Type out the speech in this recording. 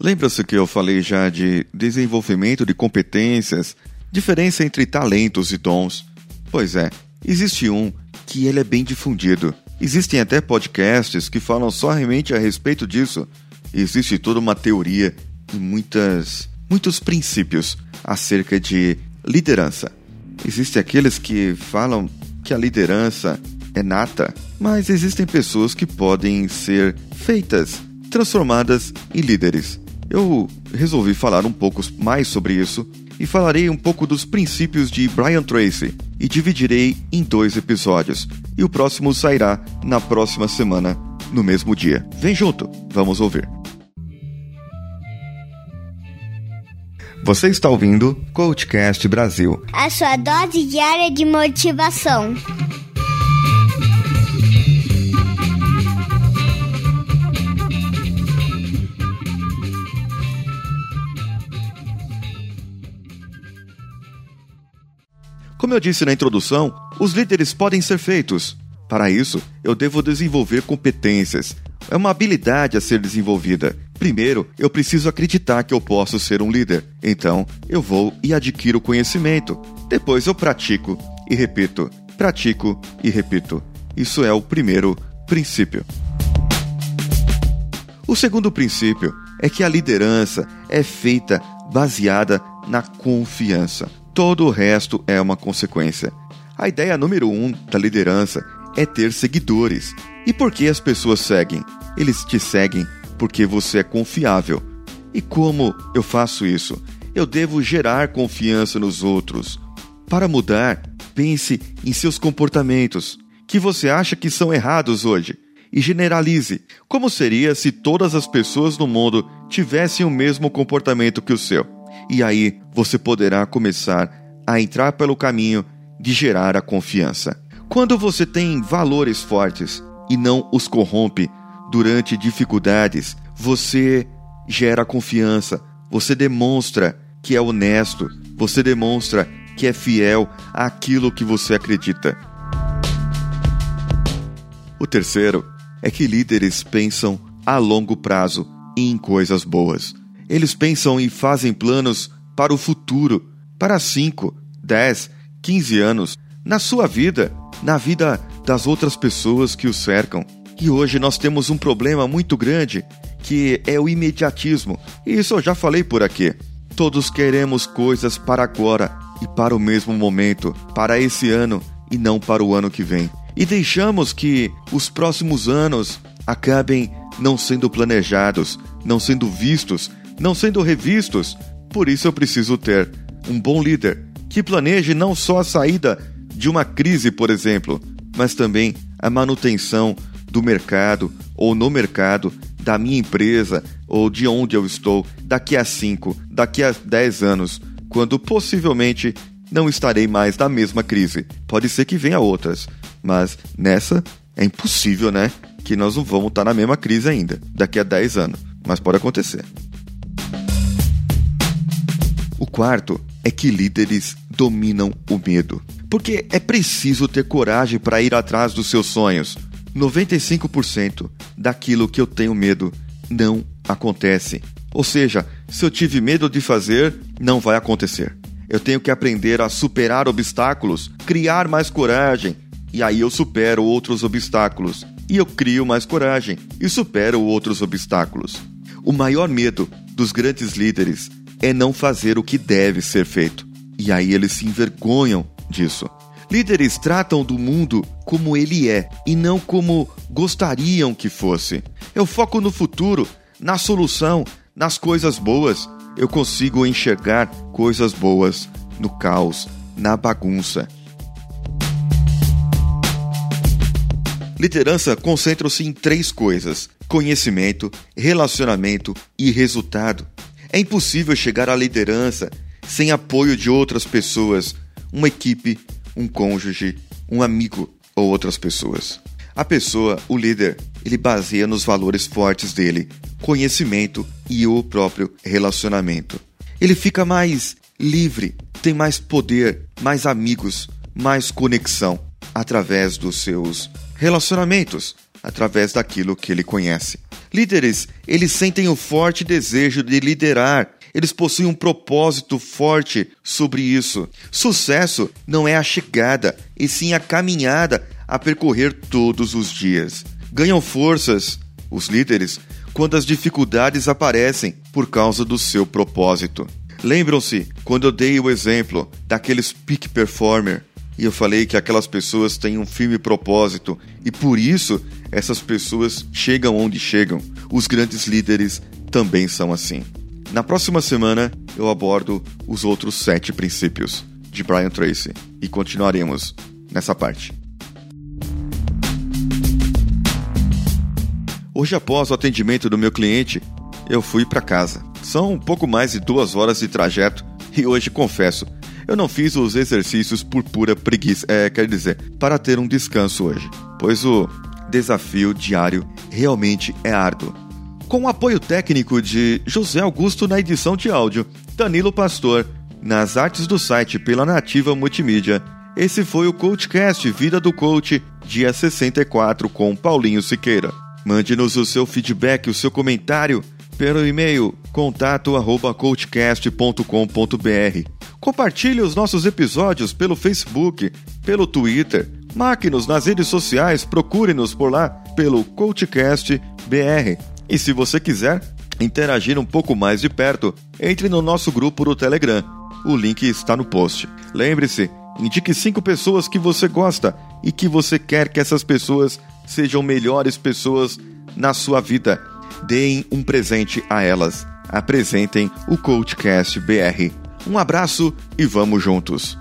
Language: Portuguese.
Lembra-se que eu falei já de desenvolvimento de competências, diferença entre talentos e dons? Pois é, existe um que ele é bem difundido. Existem até podcasts que falam somente a respeito disso. Existe toda uma teoria e muitas, muitos princípios acerca de liderança. Existem aqueles que falam que a liderança é nata, mas existem pessoas que podem ser feitas, transformadas em líderes. Eu resolvi falar um pouco mais sobre isso e falarei um pouco dos princípios de Brian Tracy e dividirei em dois episódios. E o próximo sairá na próxima semana, no mesmo dia. Vem junto, vamos ouvir. Você está ouvindo Coachcast Brasil a sua dose diária de motivação. Como eu disse na introdução, os líderes podem ser feitos. Para isso, eu devo desenvolver competências. É uma habilidade a ser desenvolvida. Primeiro, eu preciso acreditar que eu posso ser um líder. Então, eu vou e adquiro conhecimento. Depois, eu pratico e repito. Pratico e repito. Isso é o primeiro princípio. O segundo princípio é que a liderança é feita baseada na confiança. Todo o resto é uma consequência. A ideia número um da liderança é ter seguidores. E por que as pessoas seguem? Eles te seguem porque você é confiável. E como eu faço isso? Eu devo gerar confiança nos outros. Para mudar, pense em seus comportamentos, que você acha que são errados hoje, e generalize. Como seria se todas as pessoas no mundo tivessem o mesmo comportamento que o seu? E aí você poderá começar a entrar pelo caminho de gerar a confiança. Quando você tem valores fortes e não os corrompe durante dificuldades, você gera confiança, você demonstra que é honesto, você demonstra que é fiel àquilo que você acredita. O terceiro é que líderes pensam a longo prazo e em coisas boas. Eles pensam e fazem planos para o futuro, para 5, 10, 15 anos, na sua vida, na vida das outras pessoas que o cercam. E hoje nós temos um problema muito grande, que é o imediatismo. E isso eu já falei por aqui. Todos queremos coisas para agora e para o mesmo momento, para esse ano e não para o ano que vem. E deixamos que os próximos anos acabem não sendo planejados, não sendo vistos não sendo revistos. Por isso eu preciso ter um bom líder que planeje não só a saída de uma crise, por exemplo, mas também a manutenção do mercado ou no mercado da minha empresa ou de onde eu estou daqui a 5, daqui a 10 anos, quando possivelmente não estarei mais na mesma crise. Pode ser que venha outras, mas nessa é impossível, né? Que nós não vamos estar na mesma crise ainda, daqui a 10 anos. Mas pode acontecer. Quarto é que líderes dominam o medo. Porque é preciso ter coragem para ir atrás dos seus sonhos. 95% daquilo que eu tenho medo não acontece. Ou seja, se eu tive medo de fazer, não vai acontecer. Eu tenho que aprender a superar obstáculos, criar mais coragem, e aí eu supero outros obstáculos. E eu crio mais coragem e supero outros obstáculos. O maior medo dos grandes líderes é não fazer o que deve ser feito. E aí eles se envergonham disso. Líderes tratam do mundo como ele é e não como gostariam que fosse. Eu foco no futuro, na solução, nas coisas boas. Eu consigo enxergar coisas boas no caos, na bagunça. Liderança concentra-se em três coisas: conhecimento, relacionamento e resultado. É impossível chegar à liderança sem apoio de outras pessoas, uma equipe, um cônjuge, um amigo ou outras pessoas. A pessoa, o líder, ele baseia nos valores fortes dele, conhecimento e o próprio relacionamento. Ele fica mais livre, tem mais poder, mais amigos, mais conexão através dos seus relacionamentos, através daquilo que ele conhece. Líderes, eles sentem o forte desejo de liderar. Eles possuem um propósito forte sobre isso. Sucesso não é a chegada, e sim a caminhada a percorrer todos os dias. Ganham forças, os líderes, quando as dificuldades aparecem por causa do seu propósito. Lembram-se quando eu dei o exemplo daqueles peak performer e eu falei que aquelas pessoas têm um firme propósito e por isso essas pessoas chegam onde chegam. Os grandes líderes também são assim. Na próxima semana eu abordo os outros sete princípios de Brian Tracy e continuaremos nessa parte. Hoje, após o atendimento do meu cliente, eu fui para casa. São um pouco mais de duas horas de trajeto e hoje confesso eu não fiz os exercícios por pura preguiça, é, quer dizer, para ter um descanso hoje, pois o desafio diário realmente é árduo. Com o apoio técnico de José Augusto na edição de áudio, Danilo Pastor, nas artes do site pela Nativa Multimídia, esse foi o CoachCast Vida do Coach, dia 64, com Paulinho Siqueira. Mande-nos o seu feedback, o seu comentário pelo e-mail contato@coachcast.com.br. Compartilhe os nossos episódios pelo Facebook, pelo Twitter. Marque-nos nas redes sociais, procure-nos por lá pelo CoachCast BR. E se você quiser interagir um pouco mais de perto, entre no nosso grupo do Telegram. O link está no post. Lembre-se, indique cinco pessoas que você gosta e que você quer que essas pessoas sejam melhores pessoas na sua vida deem um presente a elas. Apresentem o Coachcast BR. Um abraço e vamos juntos!